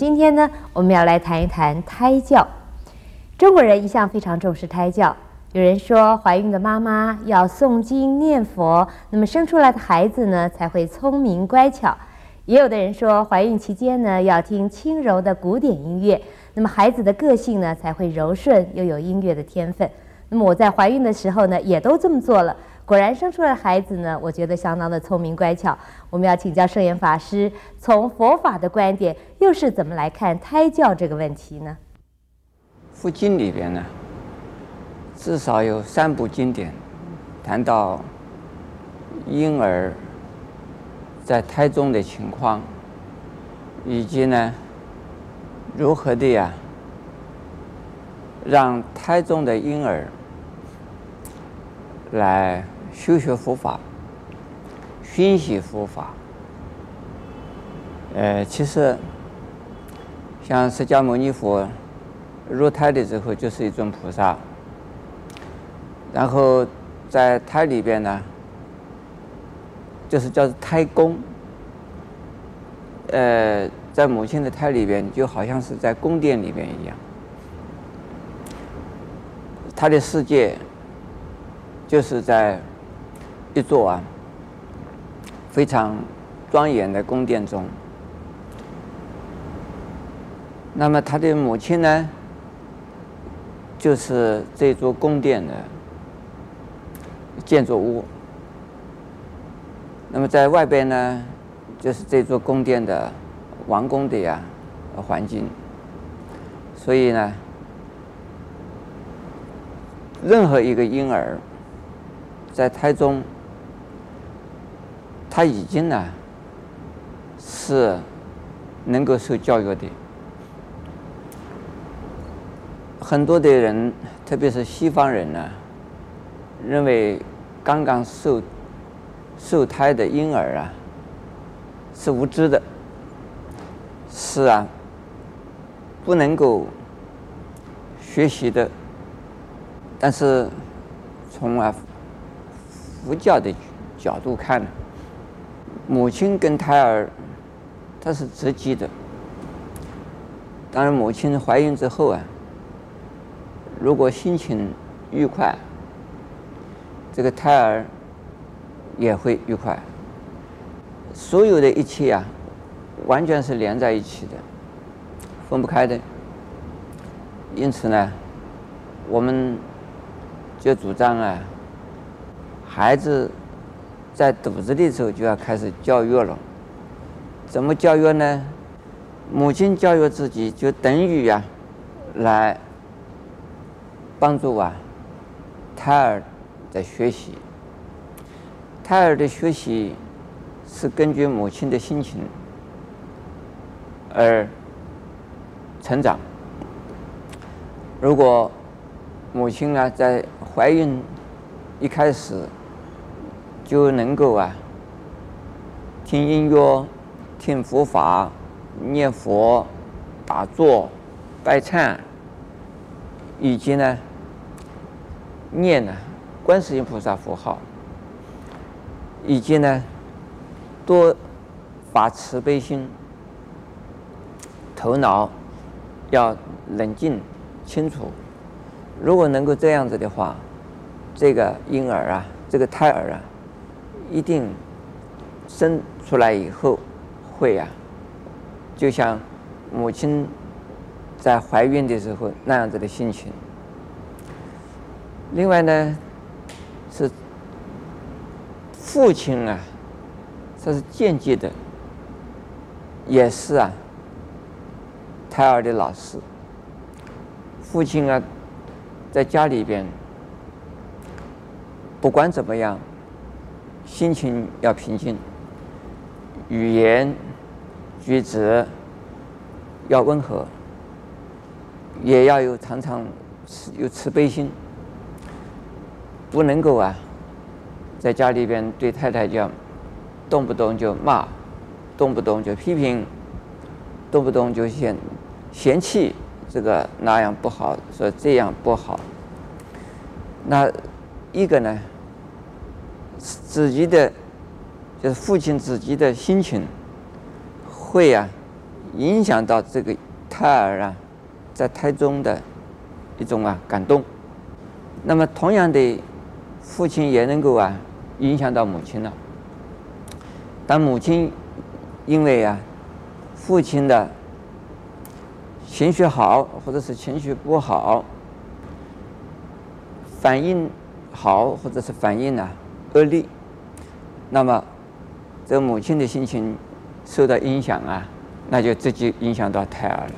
今天呢，我们要来谈一谈胎教。中国人一向非常重视胎教。有人说，怀孕的妈妈要诵经念佛，那么生出来的孩子呢才会聪明乖巧。也有的人说，怀孕期间呢要听轻柔的古典音乐，那么孩子的个性呢才会柔顺，又有音乐的天分。那么我在怀孕的时候呢，也都这么做了。果然生出来的孩子呢，我觉得相当的聪明乖巧。我们要请教圣严法师，从佛法的观点，又是怎么来看胎教这个问题呢？佛经里边呢，至少有三部经典谈到婴儿在胎中的情况，以及呢，如何的呀，让胎中的婴儿来。修学佛法，熏习佛法。呃，其实像释迦牟尼佛入胎的时候就是一尊菩萨，然后在胎里边呢，就是叫胎宫。呃，在母亲的胎里边，就好像是在宫殿里边一样，他的世界就是在。一座啊非常庄严的宫殿中，那么他的母亲呢，就是这座宫殿的建筑物。那么在外边呢，就是这座宫殿的王宫的呀环境。所以呢，任何一个婴儿在胎中。他已经呢是能够受教育的。很多的人，特别是西方人呢，认为刚刚受受胎的婴儿啊是无知的，是啊，不能够学习的。但是从啊佛教的角度看呢。母亲跟胎儿，它是直接的。当然，母亲怀孕之后啊，如果心情愉快，这个胎儿也会愉快。所有的一切啊，完全是连在一起的，分不开的。因此呢，我们就主张啊，孩子。在肚子里的时候就要开始教育了，怎么教育呢？母亲教育自己，就等于、啊，来帮助啊胎儿在学习。胎儿的学习是根据母亲的心情而成长。如果母亲呢在怀孕一开始，就能够啊，听音乐、听佛法、念佛、打坐、拜忏，以及呢，念呢观世音菩萨佛号，以及呢，多发慈悲心，头脑要冷静清楚。如果能够这样子的话，这个婴儿啊，这个胎儿啊。一定生出来以后会、啊，就像母亲在怀孕的时候那样子的心情。另外呢，是父亲啊，这是间接的，也是啊，胎儿的老师。父亲啊，在家里边，不管怎么样。心情要平静，语言举止要温和，也要有常常有慈悲心，不能够啊，在家里边对太太讲，动不动就骂，动不动就批评，动不动就嫌嫌弃这个那样不好，说这样不好。那一个呢？自己的就是父亲自己的心情，会啊影响到这个胎儿啊，在胎中的一种啊感动。那么同样的，父亲也能够啊影响到母亲了。当母亲因为啊父亲的情绪好，或者是情绪不好，反应好，或者是反应呢恶劣，那么这母亲的心情受到影响啊，那就直接影响到胎儿了。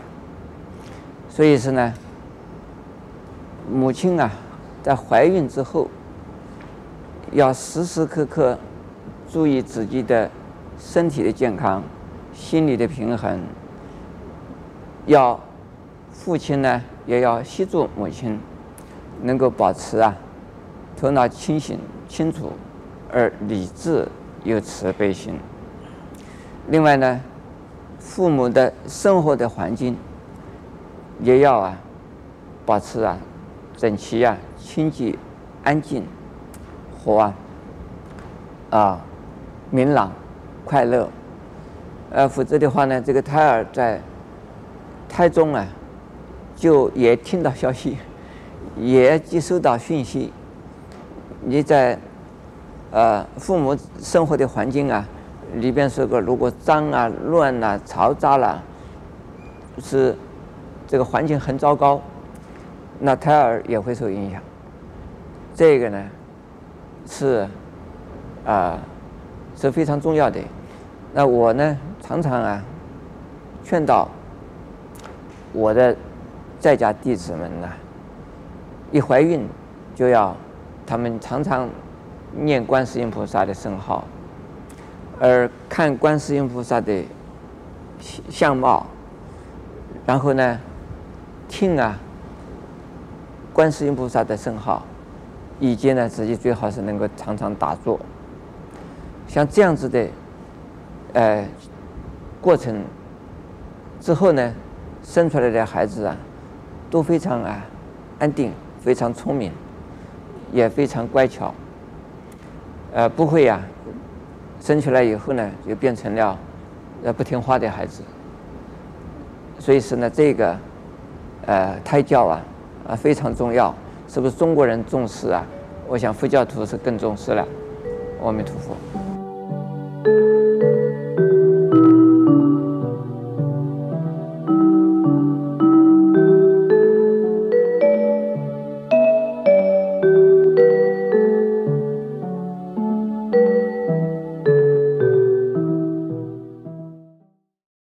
所以说呢，母亲啊在怀孕之后，要时时刻刻注意自己的。身体的健康，心理的平衡，要父亲呢也要协助母亲，能够保持啊头脑清醒清楚，而理智又慈悲心。另外呢，父母的生活的环境也要啊保持啊整齐啊清洁安静和啊啊明朗。快乐，呃，否则的话呢，这个胎儿在胎中啊，就也听到消息，也接收到讯息。你在呃父母生活的环境啊里边，是个如果脏啊、乱啊、嘈杂了，是这个环境很糟糕，那胎儿也会受影响。这个呢，是啊。是非常重要的。那我呢，常常啊，劝导我的在家弟子们呢，一怀孕就要他们常常念观世音菩萨的圣号，而看观世音菩萨的相貌，然后呢，听啊观世音菩萨的圣号，以及呢，自己最好是能够常常打坐。像这样子的，呃，过程之后呢，生出来的孩子啊，都非常啊安定，非常聪明，也非常乖巧，呃，不会呀、生出来以后呢，就变成了呃不听话的孩子。所以说呢，这个呃胎教啊啊非常重要，是不是中国人重视啊？我想佛教徒是更重视了。阿弥陀佛。